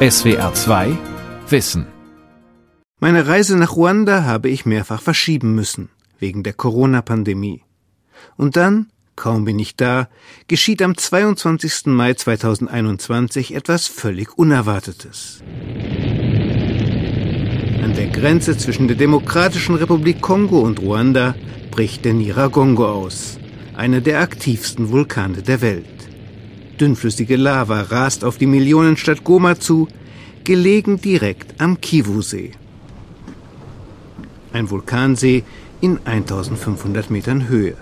SWR 2 Wissen. Meine Reise nach Ruanda habe ich mehrfach verschieben müssen, wegen der Corona-Pandemie. Und dann, kaum bin ich da, geschieht am 22. Mai 2021 etwas völlig Unerwartetes. An der Grenze zwischen der Demokratischen Republik Kongo und Ruanda bricht der Niragongo aus, einer der aktivsten Vulkane der Welt. Dünnflüssige Lava rast auf die Millionenstadt Goma zu, gelegen direkt am Kivu-See. Ein Vulkansee in 1500 Metern Höhe.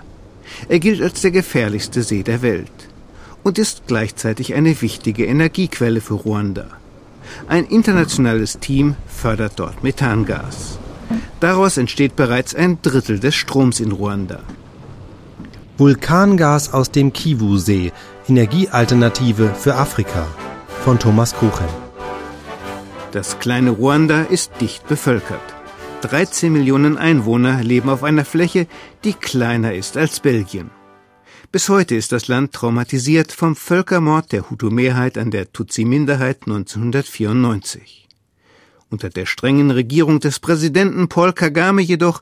Er gilt als der gefährlichste See der Welt und ist gleichzeitig eine wichtige Energiequelle für Ruanda. Ein internationales Team fördert dort Methangas. Daraus entsteht bereits ein Drittel des Stroms in Ruanda. Vulkangas aus dem Kivu-See, Energiealternative für Afrika von Thomas Kuchen. Das kleine Ruanda ist dicht bevölkert. 13 Millionen Einwohner leben auf einer Fläche, die kleiner ist als Belgien. Bis heute ist das Land traumatisiert vom Völkermord der Hutu-Mehrheit an der Tutsi-Minderheit 1994. Unter der strengen Regierung des Präsidenten Paul Kagame jedoch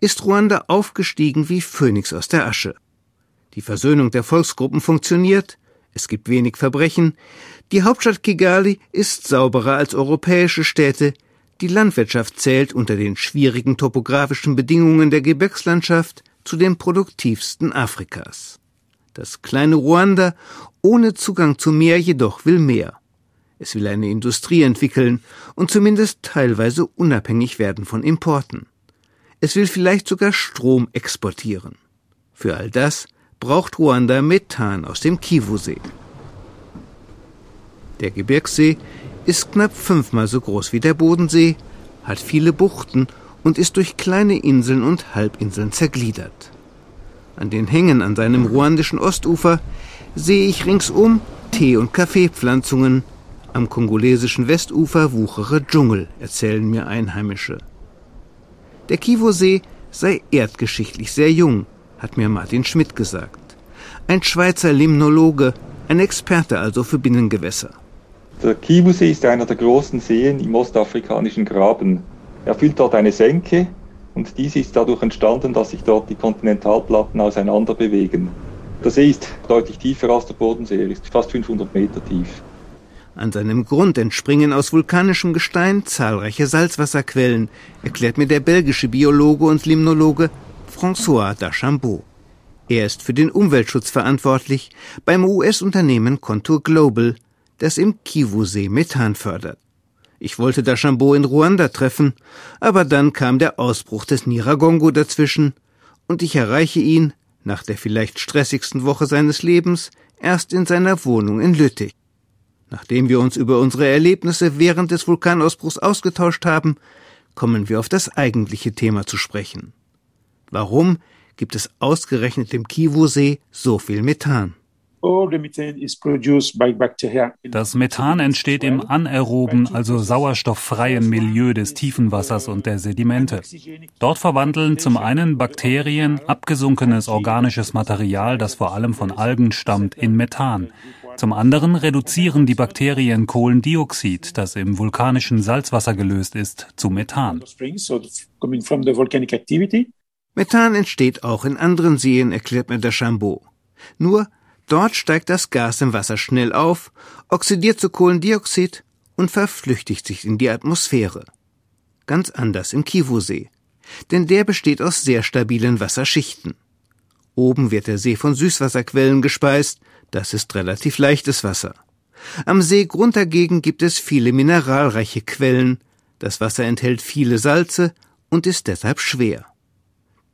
ist Ruanda aufgestiegen wie Phönix aus der Asche. Die Versöhnung der Volksgruppen funktioniert, es gibt wenig Verbrechen, die Hauptstadt Kigali ist sauberer als europäische Städte, die Landwirtschaft zählt unter den schwierigen topografischen Bedingungen der Gebirgslandschaft zu den produktivsten Afrikas. Das kleine Ruanda ohne Zugang zum Meer jedoch will mehr. Es will eine Industrie entwickeln und zumindest teilweise unabhängig werden von Importen. Es will vielleicht sogar Strom exportieren. Für all das braucht Ruanda Methan aus dem Kivu-See. Der Gebirgssee ist knapp fünfmal so groß wie der Bodensee, hat viele Buchten und ist durch kleine Inseln und Halbinseln zergliedert. An den Hängen an seinem ruandischen Ostufer sehe ich ringsum Tee- und Kaffeepflanzungen, am kongolesischen Westufer wuchere Dschungel, erzählen mir Einheimische. Der Kivu-See sei erdgeschichtlich sehr jung, hat mir Martin Schmidt gesagt. Ein Schweizer Limnologe, ein Experte also für Binnengewässer. Der Kivu-See ist einer der großen Seen im ostafrikanischen Graben. Er füllt dort eine Senke und dies ist dadurch entstanden, dass sich dort die Kontinentalplatten auseinander bewegen. Der See ist deutlich tiefer als der Bodensee, er ist fast 500 Meter tief. An seinem Grund entspringen aus vulkanischem Gestein zahlreiche Salzwasserquellen, erklärt mir der belgische Biologe und Limnologe François Dachambeau. Er ist für den Umweltschutz verantwortlich beim US-Unternehmen Contour Global, das im Kivu-See Methan fördert. Ich wollte Dachambeau in Ruanda treffen, aber dann kam der Ausbruch des Niragongo dazwischen und ich erreiche ihn, nach der vielleicht stressigsten Woche seines Lebens, erst in seiner Wohnung in Lüttich. Nachdem wir uns über unsere Erlebnisse während des Vulkanausbruchs ausgetauscht haben, kommen wir auf das eigentliche Thema zu sprechen. Warum gibt es ausgerechnet im Kivu-See so viel Methan? Das Methan entsteht im anaeroben, also sauerstofffreien Milieu des Tiefenwassers und der Sedimente. Dort verwandeln zum einen Bakterien abgesunkenes organisches Material, das vor allem von Algen stammt, in Methan. Zum anderen reduzieren die Bakterien Kohlendioxid, das im vulkanischen Salzwasser gelöst ist, zu Methan. Methan entsteht auch in anderen Seen, erklärt mir der Chambeau. Nur dort steigt das Gas im Wasser schnell auf, oxidiert zu Kohlendioxid und verflüchtigt sich in die Atmosphäre. Ganz anders im Kivu-See, denn der besteht aus sehr stabilen Wasserschichten. Oben wird der See von Süßwasserquellen gespeist, das ist relativ leichtes Wasser. Am Seegrund dagegen gibt es viele mineralreiche Quellen, das Wasser enthält viele Salze und ist deshalb schwer.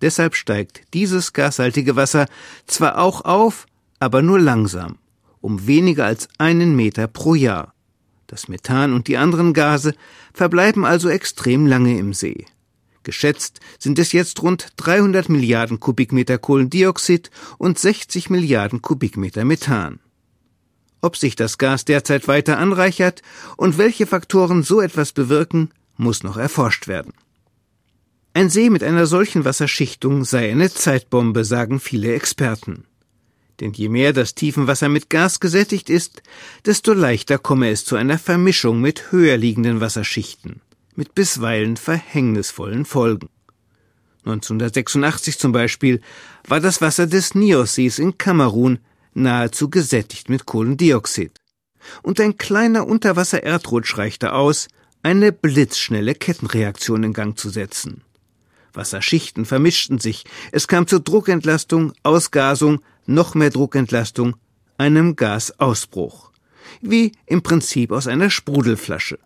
Deshalb steigt dieses gashaltige Wasser zwar auch auf, aber nur langsam, um weniger als einen Meter pro Jahr. Das Methan und die anderen Gase verbleiben also extrem lange im See. Geschätzt sind es jetzt rund 300 Milliarden Kubikmeter Kohlendioxid und 60 Milliarden Kubikmeter Methan. Ob sich das Gas derzeit weiter anreichert und welche Faktoren so etwas bewirken, muss noch erforscht werden. Ein See mit einer solchen Wasserschichtung sei eine Zeitbombe, sagen viele Experten. Denn je mehr das Tiefenwasser mit Gas gesättigt ist, desto leichter komme es zu einer Vermischung mit höher liegenden Wasserschichten, mit bisweilen verhängnisvollen Folgen. 1986 zum Beispiel war das Wasser des Niossees in Kamerun nahezu gesättigt mit Kohlendioxid. Und ein kleiner Unterwasser-Erdrutsch reichte aus, eine blitzschnelle Kettenreaktion in Gang zu setzen. Wasserschichten vermischten sich, es kam zur Druckentlastung, Ausgasung, noch mehr Druckentlastung, einem Gasausbruch. Wie im Prinzip aus einer Sprudelflasche.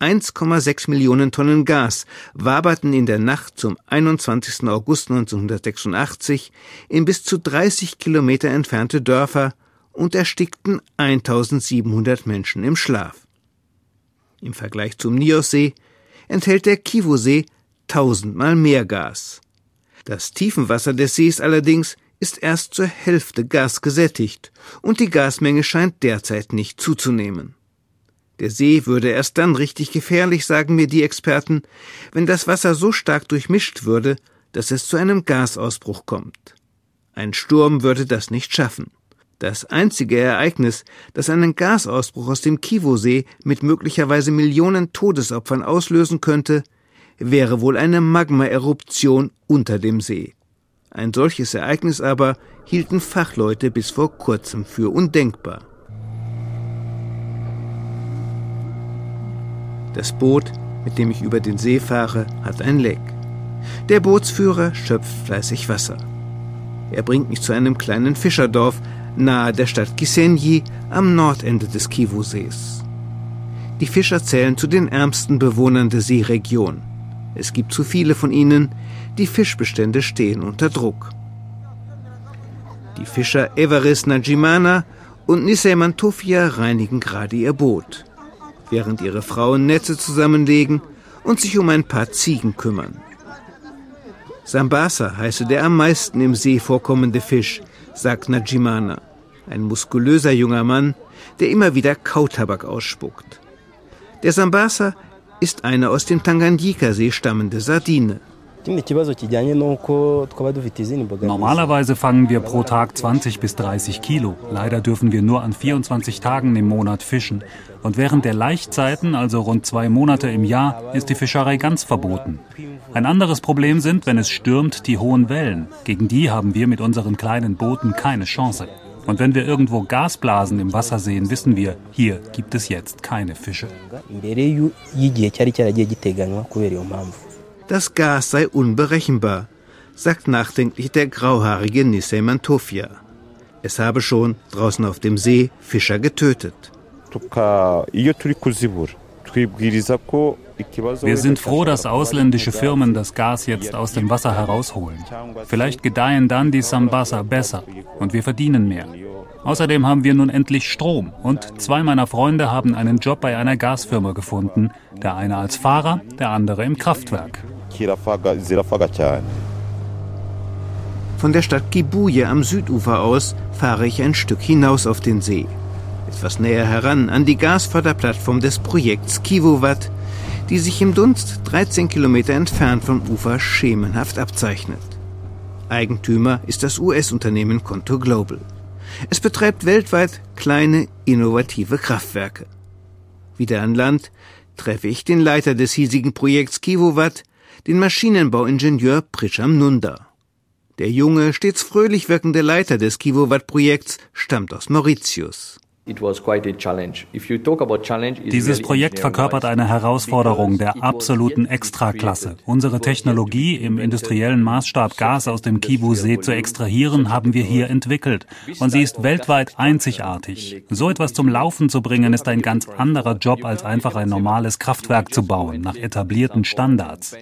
1,6 Millionen Tonnen Gas waberten in der Nacht zum 21. August 1986 in bis zu 30 Kilometer entfernte Dörfer und erstickten 1700 Menschen im Schlaf. Im Vergleich zum Niossee enthält der Kivusee tausendmal mehr Gas. Das Tiefenwasser des Sees allerdings ist erst zur Hälfte gasgesättigt und die Gasmenge scheint derzeit nicht zuzunehmen. Der See würde erst dann richtig gefährlich, sagen mir die Experten, wenn das Wasser so stark durchmischt würde, dass es zu einem Gasausbruch kommt. Ein Sturm würde das nicht schaffen. Das einzige Ereignis, das einen Gasausbruch aus dem Kivu-See mit möglicherweise Millionen Todesopfern auslösen könnte, wäre wohl eine Magma-Eruption unter dem See. Ein solches Ereignis aber hielten Fachleute bis vor kurzem für undenkbar. Das Boot, mit dem ich über den See fahre, hat ein Leck. Der Bootsführer schöpft fleißig Wasser. Er bringt mich zu einem kleinen Fischerdorf nahe der Stadt Kisenyi am Nordende des Kivu-Sees. Die Fischer zählen zu den ärmsten Bewohnern der Seeregion. Es gibt zu viele von ihnen, die Fischbestände stehen unter Druck. Die Fischer Everest Najimana und Nisei Mantofia reinigen gerade ihr Boot während ihre Frauen Netze zusammenlegen und sich um ein paar Ziegen kümmern. Sambasa heiße der am meisten im See vorkommende Fisch, sagt Najimana, ein muskulöser junger Mann, der immer wieder Kautabak ausspuckt. Der Sambasa ist eine aus dem Tanganyika-See stammende Sardine. Normalerweise fangen wir pro Tag 20 bis 30 Kilo. Leider dürfen wir nur an 24 Tagen im Monat fischen. Und während der Laichzeiten, also rund zwei Monate im Jahr, ist die Fischerei ganz verboten. Ein anderes Problem sind, wenn es stürmt, die hohen Wellen. Gegen die haben wir mit unseren kleinen Booten keine Chance. Und wenn wir irgendwo Gasblasen im Wasser sehen, wissen wir, hier gibt es jetzt keine Fische. Das Gas sei unberechenbar, sagt nachdenklich der grauhaarige Nisei Mantofia. Es habe schon draußen auf dem See Fischer getötet. Wir sind froh, dass ausländische Firmen das Gas jetzt aus dem Wasser herausholen. Vielleicht gedeihen dann die Sambasa besser und wir verdienen mehr. Außerdem haben wir nun endlich Strom und zwei meiner Freunde haben einen Job bei einer Gasfirma gefunden, der eine als Fahrer, der andere im Kraftwerk. Von der Stadt Kibuye am Südufer aus fahre ich ein Stück hinaus auf den See. Etwas näher heran an die Gasförderplattform des Projekts Kivuwat, die sich im Dunst 13 Kilometer entfernt vom Ufer schemenhaft abzeichnet. Eigentümer ist das US-Unternehmen Conto Global. Es betreibt weltweit kleine, innovative Kraftwerke. Wieder an Land treffe ich den Leiter des hiesigen Projekts Kivuwat, den Maschinenbauingenieur Prisham Nunda. Der junge, stets fröhlich wirkende Leiter des Kivuwat-Projekts stammt aus Mauritius. Dieses Projekt verkörpert eine Herausforderung der absoluten Extraklasse. Unsere Technologie, im industriellen Maßstab Gas aus dem Kivu-See zu extrahieren, haben wir hier entwickelt. Und sie ist weltweit einzigartig. So etwas zum Laufen zu bringen, ist ein ganz anderer Job, als einfach ein normales Kraftwerk zu bauen, nach etablierten Standards.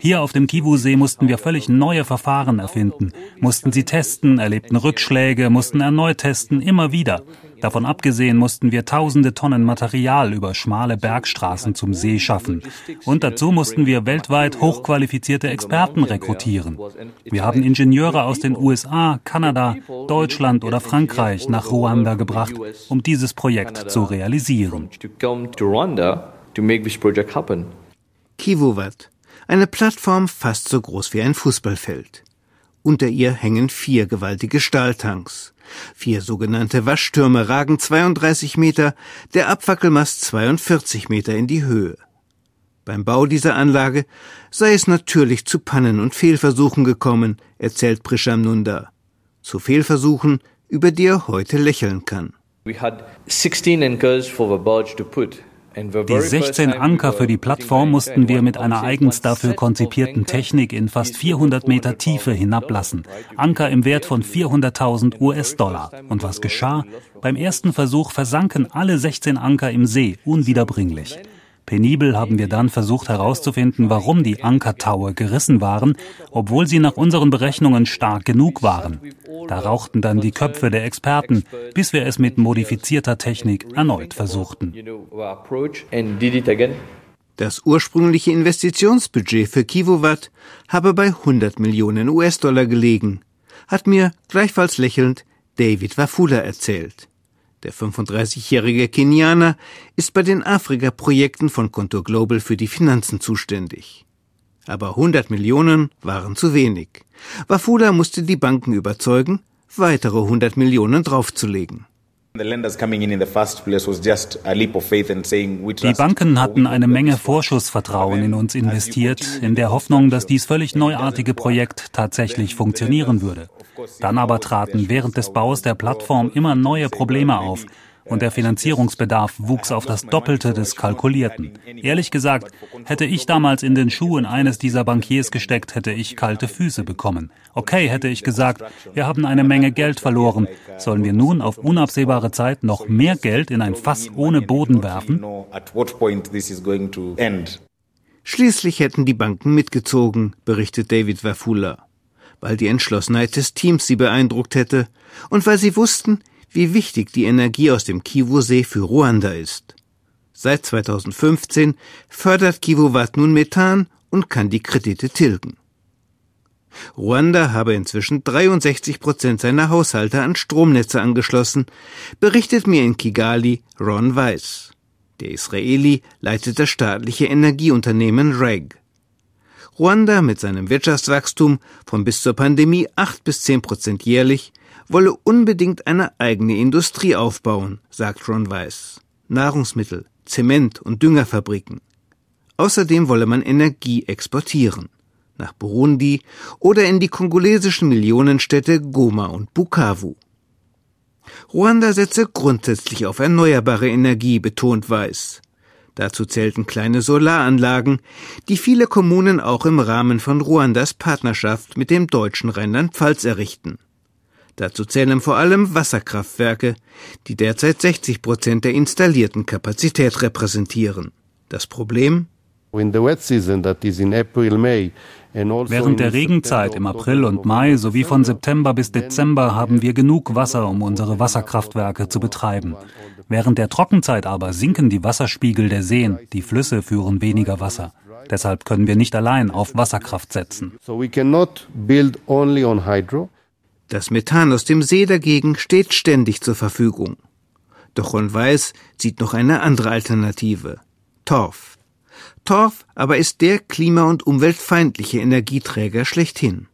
Hier auf dem Kivu-See mussten wir völlig neue Verfahren erfinden, mussten sie testen, erlebten Rückschläge, mussten erneut testen, immer wieder. Davon abgesehen mussten wir tausende Tonnen Material über schmale Bergstraßen zum See schaffen. Und dazu mussten wir weltweit hochqualifizierte Experten rekrutieren. Wir haben Ingenieure aus den USA, Kanada, Deutschland oder Frankreich nach Ruanda gebracht, um dieses Projekt zu realisieren. Kivuwat, eine Plattform fast so groß wie ein Fußballfeld. Unter ihr hängen vier gewaltige Stahltanks. Vier sogenannte Waschtürme ragen 32 Meter, der Abfackelmast 42 Meter in die Höhe. Beim Bau dieser Anlage sei es natürlich zu Pannen und Fehlversuchen gekommen, erzählt Prisham Nunda. Zu Fehlversuchen, über die er heute lächeln kann. We had 16 anchors for the barge to put. Die 16 Anker für die Plattform mussten wir mit einer eigens dafür konzipierten Technik in fast 400 Meter Tiefe hinablassen. Anker im Wert von 400.000 US-Dollar. Und was geschah? Beim ersten Versuch versanken alle 16 Anker im See unwiederbringlich. Penibel haben wir dann versucht herauszufinden, warum die Ankertaue gerissen waren, obwohl sie nach unseren Berechnungen stark genug waren. Da rauchten dann die Köpfe der Experten, bis wir es mit modifizierter Technik erneut versuchten. Das ursprüngliche Investitionsbudget für Kivowatt habe bei 100 Millionen US-Dollar gelegen, hat mir gleichfalls lächelnd David Wafula erzählt. Der 35-jährige Kenianer ist bei den Afrika-Projekten von Contour Global für die Finanzen zuständig. Aber 100 Millionen waren zu wenig. Wafula musste die Banken überzeugen, weitere 100 Millionen draufzulegen. Die Banken hatten eine Menge Vorschussvertrauen in uns investiert, in der Hoffnung, dass dies völlig neuartige Projekt tatsächlich funktionieren würde. Dann aber traten während des Baus der Plattform immer neue Probleme auf, und der Finanzierungsbedarf wuchs auf das Doppelte des Kalkulierten. Ehrlich gesagt, hätte ich damals in den Schuhen eines dieser Bankiers gesteckt, hätte ich kalte Füße bekommen. Okay, hätte ich gesagt, wir haben eine Menge Geld verloren. Sollen wir nun auf unabsehbare Zeit noch mehr Geld in ein Fass ohne Boden werfen? Schließlich hätten die Banken mitgezogen, berichtet David Wafula, weil die Entschlossenheit des Teams sie beeindruckt hätte und weil sie wussten, wie wichtig die Energie aus dem Kivu-See für Ruanda ist. Seit 2015 fördert Kivu-Watt nun Methan und kann die Kredite tilgen. Ruanda habe inzwischen 63 Prozent seiner Haushalte an Stromnetze angeschlossen, berichtet mir in Kigali Ron Weiss. Der Israeli leitet das staatliche Energieunternehmen REG. Ruanda mit seinem Wirtschaftswachstum von bis zur Pandemie 8 bis 10 Prozent jährlich wolle unbedingt eine eigene Industrie aufbauen, sagt Ron Weiss. Nahrungsmittel, Zement und Düngerfabriken. Außerdem wolle man Energie exportieren. Nach Burundi oder in die kongolesischen Millionenstädte Goma und Bukavu. Ruanda setze grundsätzlich auf erneuerbare Energie, betont Weiß. Dazu zählten kleine Solaranlagen, die viele Kommunen auch im Rahmen von Ruandas Partnerschaft mit dem deutschen Rheinland-Pfalz errichten. Dazu zählen vor allem Wasserkraftwerke, die derzeit 60 Prozent der installierten Kapazität repräsentieren. Das Problem? Also Während der Regenzeit im April und Mai sowie von September bis Dezember haben wir genug Wasser, um unsere Wasserkraftwerke zu betreiben. Während der Trockenzeit aber sinken die Wasserspiegel der Seen, die Flüsse führen weniger Wasser. Deshalb können wir nicht allein auf Wasserkraft setzen. Das Methan aus dem See dagegen steht ständig zur Verfügung. Doch Ron Weiß sieht noch eine andere Alternative. Torf. Torf aber ist der klima- und umweltfeindliche Energieträger schlechthin.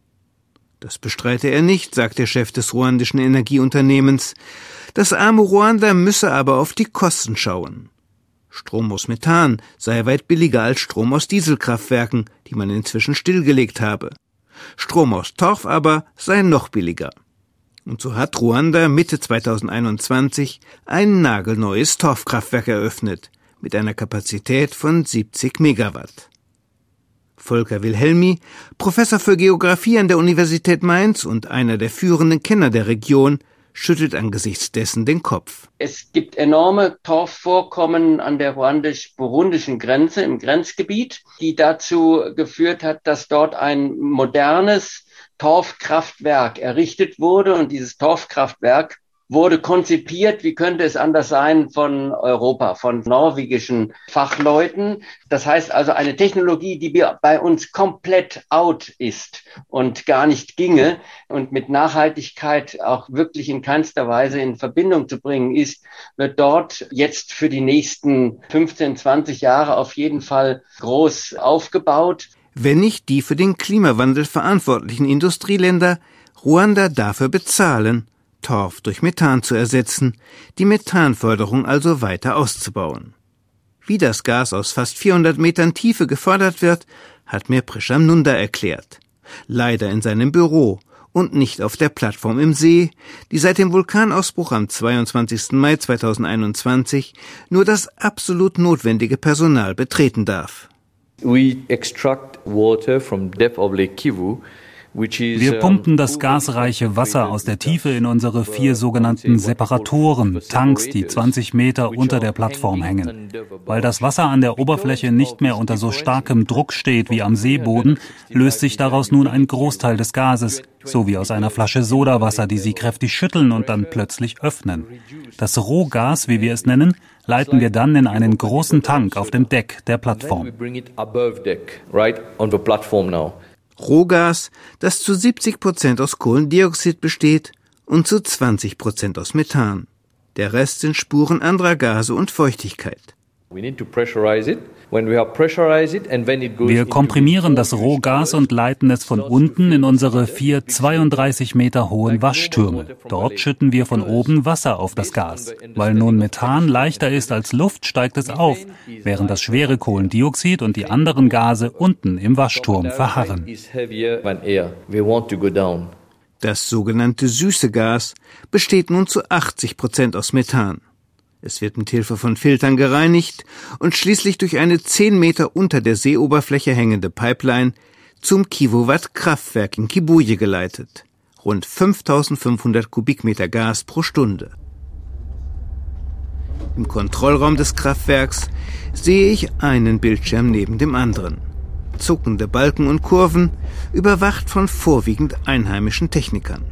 Das bestreite er nicht, sagt der Chef des ruandischen Energieunternehmens. Das arme Ruanda müsse aber auf die Kosten schauen. Strom aus Methan sei weit billiger als Strom aus Dieselkraftwerken, die man inzwischen stillgelegt habe. Strom aus Torf aber sei noch billiger. Und so hat Ruanda Mitte 2021 ein nagelneues Torfkraftwerk eröffnet, mit einer Kapazität von 70 Megawatt. Volker Wilhelmi, Professor für Geographie an der Universität Mainz und einer der führenden Kenner der Region, schüttelt angesichts dessen den Kopf. Es gibt enorme Torfvorkommen an der ruandisch-burundischen Grenze im Grenzgebiet, die dazu geführt hat, dass dort ein modernes Torfkraftwerk errichtet wurde und dieses Torfkraftwerk wurde konzipiert, wie könnte es anders sein, von Europa, von norwegischen Fachleuten. Das heißt also eine Technologie, die bei uns komplett out ist und gar nicht ginge und mit Nachhaltigkeit auch wirklich in keinster Weise in Verbindung zu bringen ist, wird dort jetzt für die nächsten 15, 20 Jahre auf jeden Fall groß aufgebaut. Wenn nicht die für den Klimawandel verantwortlichen Industrieländer Ruanda dafür bezahlen, Torf durch Methan zu ersetzen, die Methanförderung also weiter auszubauen. Wie das Gas aus fast 400 Metern Tiefe gefördert wird, hat mir Prisham Nunda erklärt. Leider in seinem Büro und nicht auf der Plattform im See, die seit dem Vulkanausbruch am 22. Mai 2021 nur das absolut notwendige Personal betreten darf. We extract water from depth of Lake Kivu wir pumpen das gasreiche Wasser aus der Tiefe in unsere vier sogenannten Separatoren, Tanks, die 20 Meter unter der Plattform hängen. Weil das Wasser an der Oberfläche nicht mehr unter so starkem Druck steht wie am Seeboden, löst sich daraus nun ein Großteil des Gases, so wie aus einer Flasche Sodawasser, die Sie kräftig schütteln und dann plötzlich öffnen. Das Rohgas, wie wir es nennen, leiten wir dann in einen großen Tank auf dem Deck der Plattform. Rohgas, das zu 70 Prozent aus Kohlendioxid besteht und zu 20 Prozent aus Methan. Der Rest sind Spuren anderer Gase und Feuchtigkeit. Wir komprimieren das Rohgas und leiten es von unten in unsere vier 32 Meter hohen Waschtürme. Dort schütten wir von oben Wasser auf das Gas. Weil nun Methan leichter ist als Luft, steigt es auf, während das schwere Kohlendioxid und die anderen Gase unten im Waschturm verharren. Das sogenannte süße Gas besteht nun zu 80 Prozent aus Methan. Es wird mit Hilfe von Filtern gereinigt und schließlich durch eine zehn Meter unter der Seeoberfläche hängende Pipeline zum Kivowatt Kraftwerk in Kibuye geleitet. Rund 5500 Kubikmeter Gas pro Stunde. Im Kontrollraum des Kraftwerks sehe ich einen Bildschirm neben dem anderen. Zuckende Balken und Kurven, überwacht von vorwiegend einheimischen Technikern.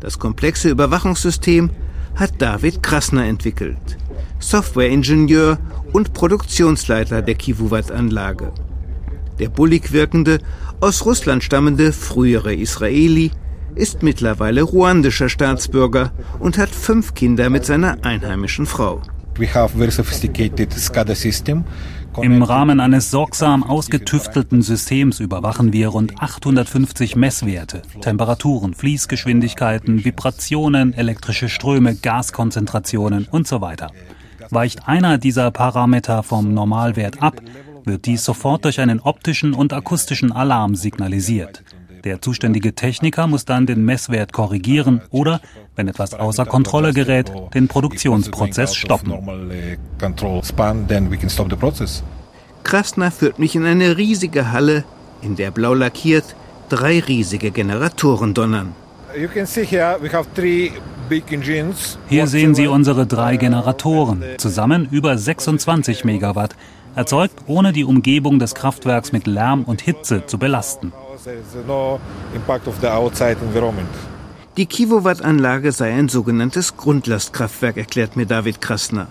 Das komplexe Überwachungssystem hat David Krasner entwickelt, Softwareingenieur und Produktionsleiter der Kivuvat-Anlage. Der bullig wirkende, aus Russland stammende frühere Israeli ist mittlerweile ruandischer Staatsbürger und hat fünf Kinder mit seiner einheimischen Frau. We have very sophisticated SCADA system im Rahmen eines sorgsam ausgetüftelten Systems überwachen wir rund 850 Messwerte, Temperaturen, Fließgeschwindigkeiten, Vibrationen, elektrische Ströme, Gaskonzentrationen und so weiter. Weicht einer dieser Parameter vom Normalwert ab, wird dies sofort durch einen optischen und akustischen Alarm signalisiert. Der zuständige Techniker muss dann den Messwert korrigieren oder, wenn etwas außer Kontrolle gerät, den Produktionsprozess stoppen. Krasner führt mich in eine riesige Halle, in der blau lackiert drei riesige Generatoren donnern. Hier sehen Sie unsere drei Generatoren, zusammen über 26 Megawatt, erzeugt ohne die Umgebung des Kraftwerks mit Lärm und Hitze zu belasten. Die Kivowatt-Anlage sei ein sogenanntes Grundlastkraftwerk, erklärt mir David Krasner.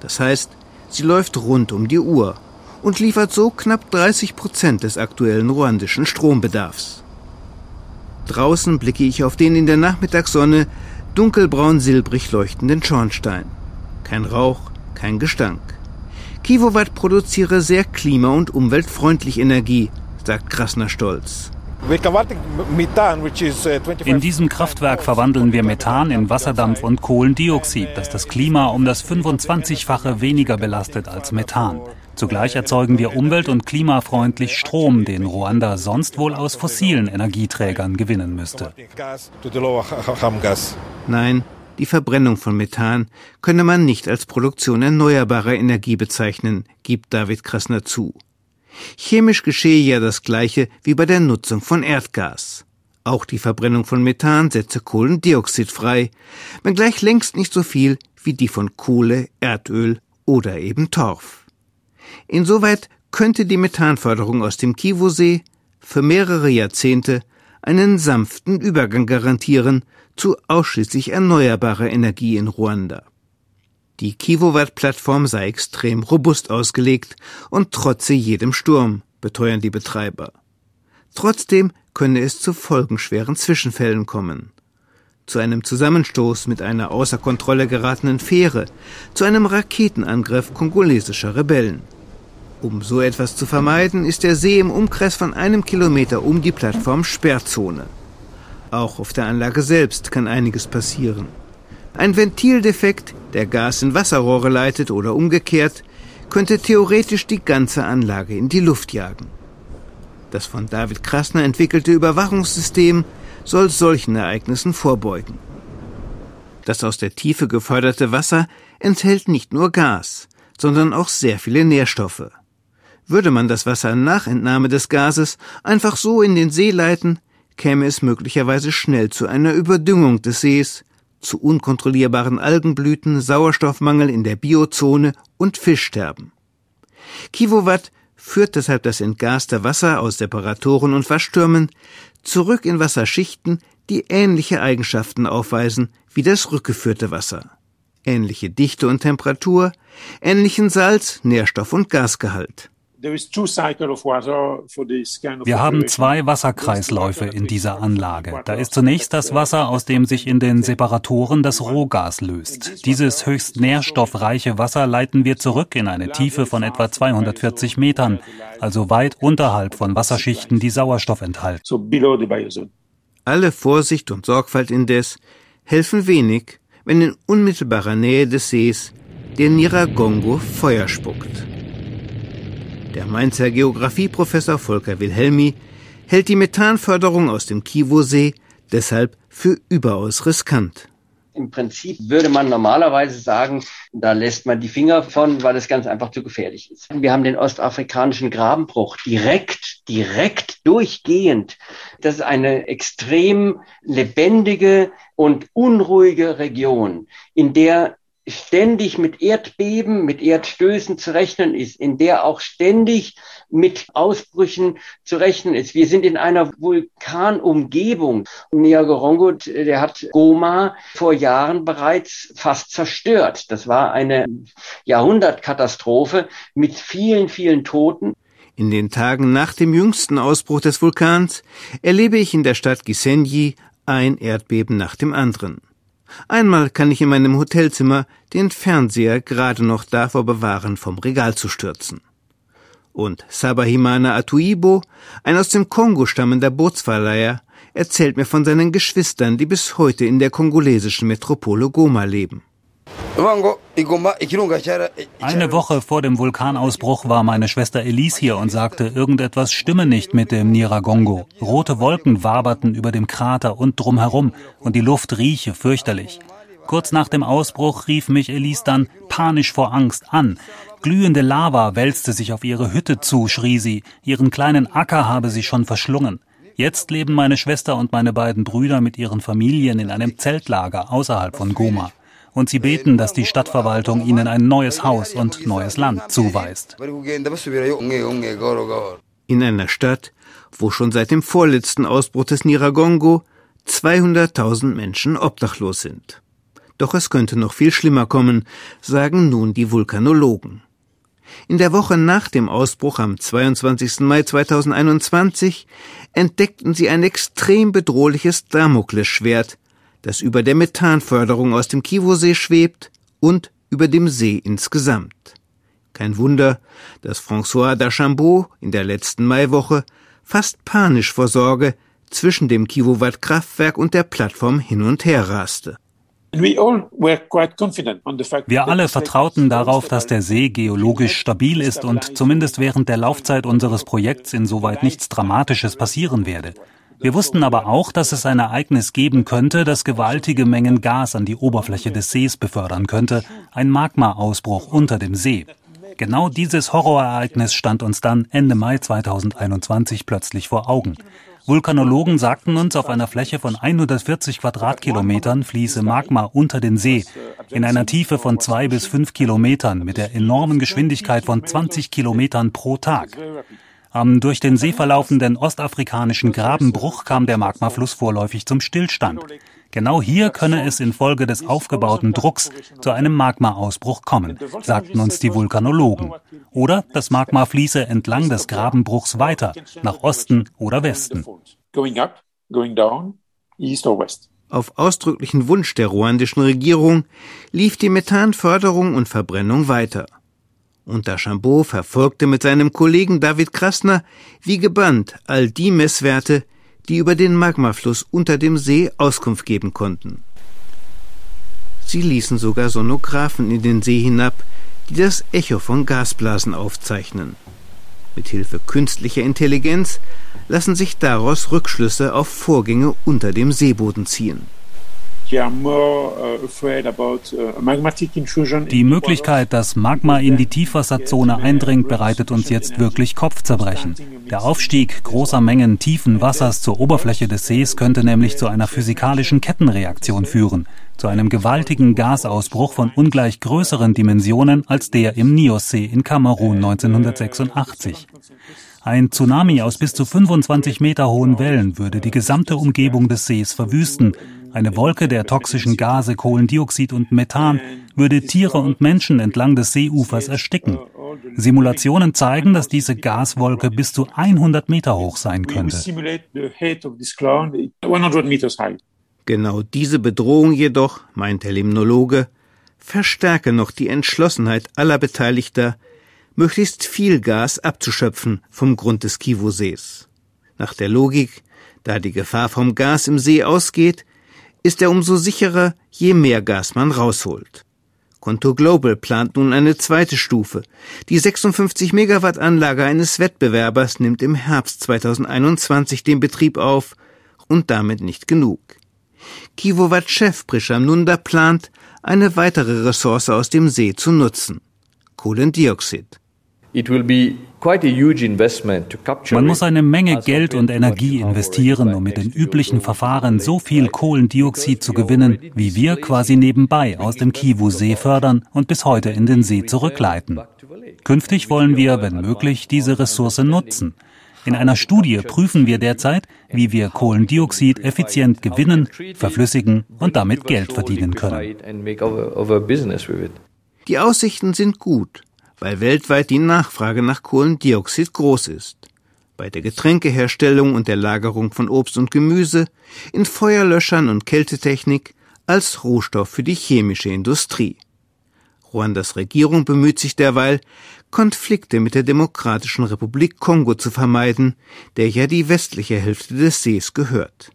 Das heißt, sie läuft rund um die Uhr und liefert so knapp 30 Prozent des aktuellen ruandischen Strombedarfs. Draußen blicke ich auf den in der Nachmittagssonne dunkelbraun-silbrig leuchtenden Schornstein. Kein Rauch, kein Gestank. Kivowatt produziere sehr klima- und umweltfreundlich Energie sagt Krasner stolz. Uh, in diesem Kraftwerk verwandeln wir Methan in Wasserdampf und Kohlendioxid, das das Klima um das 25-fache weniger belastet als Methan. Zugleich erzeugen wir umwelt- und klimafreundlich Strom, den Ruanda sonst wohl aus fossilen Energieträgern gewinnen müsste. Nein, die Verbrennung von Methan könne man nicht als Produktion erneuerbarer Energie bezeichnen, gibt David Krasner zu. Chemisch geschehe ja das Gleiche wie bei der Nutzung von Erdgas. Auch die Verbrennung von Methan setze Kohlendioxid frei, wenngleich längst nicht so viel wie die von Kohle, Erdöl oder eben Torf. Insoweit könnte die Methanförderung aus dem Kivu-See für mehrere Jahrzehnte einen sanften Übergang garantieren zu ausschließlich erneuerbarer Energie in Ruanda. Die Kivowatt-Plattform sei extrem robust ausgelegt und trotze jedem Sturm, beteuern die Betreiber. Trotzdem könne es zu folgenschweren Zwischenfällen kommen. Zu einem Zusammenstoß mit einer außer Kontrolle geratenen Fähre, zu einem Raketenangriff kongolesischer Rebellen. Um so etwas zu vermeiden, ist der See im Umkreis von einem Kilometer um die Plattform Sperrzone. Auch auf der Anlage selbst kann einiges passieren. Ein Ventildefekt, der Gas in Wasserrohre leitet oder umgekehrt, könnte theoretisch die ganze Anlage in die Luft jagen. Das von David Krasner entwickelte Überwachungssystem soll solchen Ereignissen vorbeugen. Das aus der Tiefe geförderte Wasser enthält nicht nur Gas, sondern auch sehr viele Nährstoffe. Würde man das Wasser nach Entnahme des Gases einfach so in den See leiten, käme es möglicherweise schnell zu einer Überdüngung des Sees, zu unkontrollierbaren Algenblüten, Sauerstoffmangel in der Biozone und Fischsterben. Kivowatt führt deshalb das entgaste Wasser aus Separatoren und Waschtürmen zurück in Wasserschichten, die ähnliche Eigenschaften aufweisen wie das rückgeführte Wasser. Ähnliche Dichte und Temperatur, ähnlichen Salz-, Nährstoff- und Gasgehalt. Wir haben zwei Wasserkreisläufe in dieser Anlage. Da ist zunächst das Wasser, aus dem sich in den Separatoren das Rohgas löst. Dieses höchst nährstoffreiche Wasser leiten wir zurück in eine Tiefe von etwa 240 Metern, also weit unterhalb von Wasserschichten, die Sauerstoff enthalten. Alle Vorsicht und Sorgfalt indes helfen wenig, wenn in unmittelbarer Nähe des Sees der Niragongo Feuer spuckt. Der Mainzer Geographieprofessor Volker Wilhelmi hält die Methanförderung aus dem Kiwosee deshalb für überaus riskant. Im Prinzip würde man normalerweise sagen, da lässt man die Finger von, weil es ganz einfach zu gefährlich ist. Wir haben den ostafrikanischen Grabenbruch direkt, direkt durchgehend. Das ist eine extrem lebendige und unruhige Region, in der ständig mit Erdbeben, mit Erdstößen zu rechnen ist, in der auch ständig mit Ausbrüchen zu rechnen ist. Wir sind in einer Vulkanumgebung. Niagarongo, der hat Goma vor Jahren bereits fast zerstört. Das war eine Jahrhundertkatastrophe mit vielen, vielen Toten. In den Tagen nach dem jüngsten Ausbruch des Vulkans erlebe ich in der Stadt Gisenyi ein Erdbeben nach dem anderen. Einmal kann ich in meinem Hotelzimmer den Fernseher gerade noch davor bewahren, vom Regal zu stürzen. Und Sabahimana Atuibo, ein aus dem Kongo stammender Bootsverleiher, erzählt mir von seinen Geschwistern, die bis heute in der kongolesischen Metropole Goma leben. Eine Woche vor dem Vulkanausbruch war meine Schwester Elise hier und sagte, irgendetwas stimme nicht mit dem Niragongo. Rote Wolken waberten über dem Krater und drumherum und die Luft rieche fürchterlich. Kurz nach dem Ausbruch rief mich Elise dann panisch vor Angst an. Glühende Lava wälzte sich auf ihre Hütte zu, schrie sie. Ihren kleinen Acker habe sie schon verschlungen. Jetzt leben meine Schwester und meine beiden Brüder mit ihren Familien in einem Zeltlager außerhalb von Goma und sie beten, dass die Stadtverwaltung ihnen ein neues Haus und neues Land zuweist. In einer Stadt, wo schon seit dem vorletzten Ausbruch des Niragongo 200.000 Menschen obdachlos sind. Doch es könnte noch viel schlimmer kommen, sagen nun die Vulkanologen. In der Woche nach dem Ausbruch am 22. Mai 2021 entdeckten sie ein extrem bedrohliches Damoklesschwert, das über der Methanförderung aus dem Kiwosee schwebt und über dem See insgesamt. Kein Wunder, dass François d'Archambault in der letzten Maiwoche fast panisch vor Sorge zwischen dem Kiwowatt-Kraftwerk und der Plattform hin und her raste. Wir alle vertrauten darauf, dass der See geologisch stabil ist und zumindest während der Laufzeit unseres Projekts insoweit nichts Dramatisches passieren werde. Wir wussten aber auch, dass es ein Ereignis geben könnte, das gewaltige Mengen Gas an die Oberfläche des Sees befördern könnte, ein Magmaausbruch unter dem See. Genau dieses Horrorereignis stand uns dann Ende Mai 2021 plötzlich vor Augen. Vulkanologen sagten uns, auf einer Fläche von 140 Quadratkilometern fließe Magma unter den See in einer Tiefe von zwei bis fünf Kilometern mit der enormen Geschwindigkeit von 20 Kilometern pro Tag. Am durch den See verlaufenden ostafrikanischen Grabenbruch kam der Magmafluss vorläufig zum Stillstand. Genau hier könne es infolge des aufgebauten Drucks zu einem Magmaausbruch kommen, sagten uns die Vulkanologen. Oder das Magma fließe entlang des Grabenbruchs weiter, nach Osten oder Westen. Auf ausdrücklichen Wunsch der ruandischen Regierung lief die Methanförderung und Verbrennung weiter. Und Chambaud verfolgte mit seinem Kollegen David Krasner wie gebannt all die Messwerte, die über den Magmafluss unter dem See Auskunft geben konnten. Sie ließen sogar Sonographen in den See hinab, die das Echo von Gasblasen aufzeichnen. Mit Hilfe künstlicher Intelligenz lassen sich daraus Rückschlüsse auf Vorgänge unter dem Seeboden ziehen. Uh, die Möglichkeit, dass Magma in die Tiefwasserzone eindringt, bereitet uns jetzt wirklich Kopfzerbrechen. Der Aufstieg großer Mengen tiefen Wassers zur Oberfläche des Sees könnte nämlich zu einer physikalischen Kettenreaktion führen, zu einem gewaltigen Gasausbruch von ungleich größeren Dimensionen als der im Niossee in Kamerun 1986. Ein Tsunami aus bis zu 25 Meter hohen Wellen würde die gesamte Umgebung des Sees verwüsten eine Wolke der toxischen Gase Kohlendioxid und Methan würde Tiere und Menschen entlang des Seeufers ersticken. Simulationen zeigen, dass diese Gaswolke bis zu 100 Meter hoch sein könnte. Genau diese Bedrohung jedoch, meint der Limnologe, verstärke noch die Entschlossenheit aller Beteiligter, möglichst viel Gas abzuschöpfen vom Grund des Kivu-Sees. Nach der Logik, da die Gefahr vom Gas im See ausgeht, ist er umso sicherer, je mehr Gas man rausholt. Conto Global plant nun eine zweite Stufe. Die 56 Megawatt Anlage eines Wettbewerbers nimmt im Herbst 2021 den Betrieb auf und damit nicht genug. Kivowatt-Chef Prishamnunda plant, eine weitere Ressource aus dem See zu nutzen. Kohlendioxid. Man muss eine Menge Geld und Energie investieren, um mit den üblichen Verfahren so viel Kohlendioxid zu gewinnen, wie wir quasi nebenbei aus dem Kivu-See fördern und bis heute in den See zurückleiten. Künftig wollen wir, wenn möglich, diese Ressource nutzen. In einer Studie prüfen wir derzeit, wie wir Kohlendioxid effizient gewinnen, verflüssigen und damit Geld verdienen können. Die Aussichten sind gut weil weltweit die Nachfrage nach Kohlendioxid groß ist. Bei der Getränkeherstellung und der Lagerung von Obst und Gemüse, in Feuerlöschern und Kältetechnik, als Rohstoff für die chemische Industrie. Ruandas Regierung bemüht sich derweil, Konflikte mit der Demokratischen Republik Kongo zu vermeiden, der ja die westliche Hälfte des Sees gehört.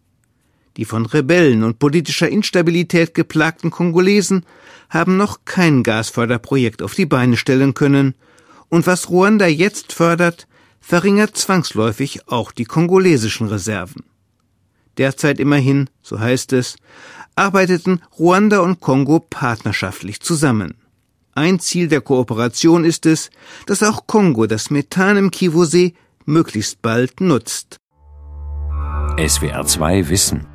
Die von Rebellen und politischer Instabilität geplagten Kongolesen haben noch kein Gasförderprojekt auf die Beine stellen können, und was Ruanda jetzt fördert, verringert zwangsläufig auch die kongolesischen Reserven. Derzeit immerhin, so heißt es, arbeiteten Ruanda und Kongo partnerschaftlich zusammen. Ein Ziel der Kooperation ist es, dass auch Kongo das Methan im Kivusee möglichst bald nutzt. SWR 2 Wissen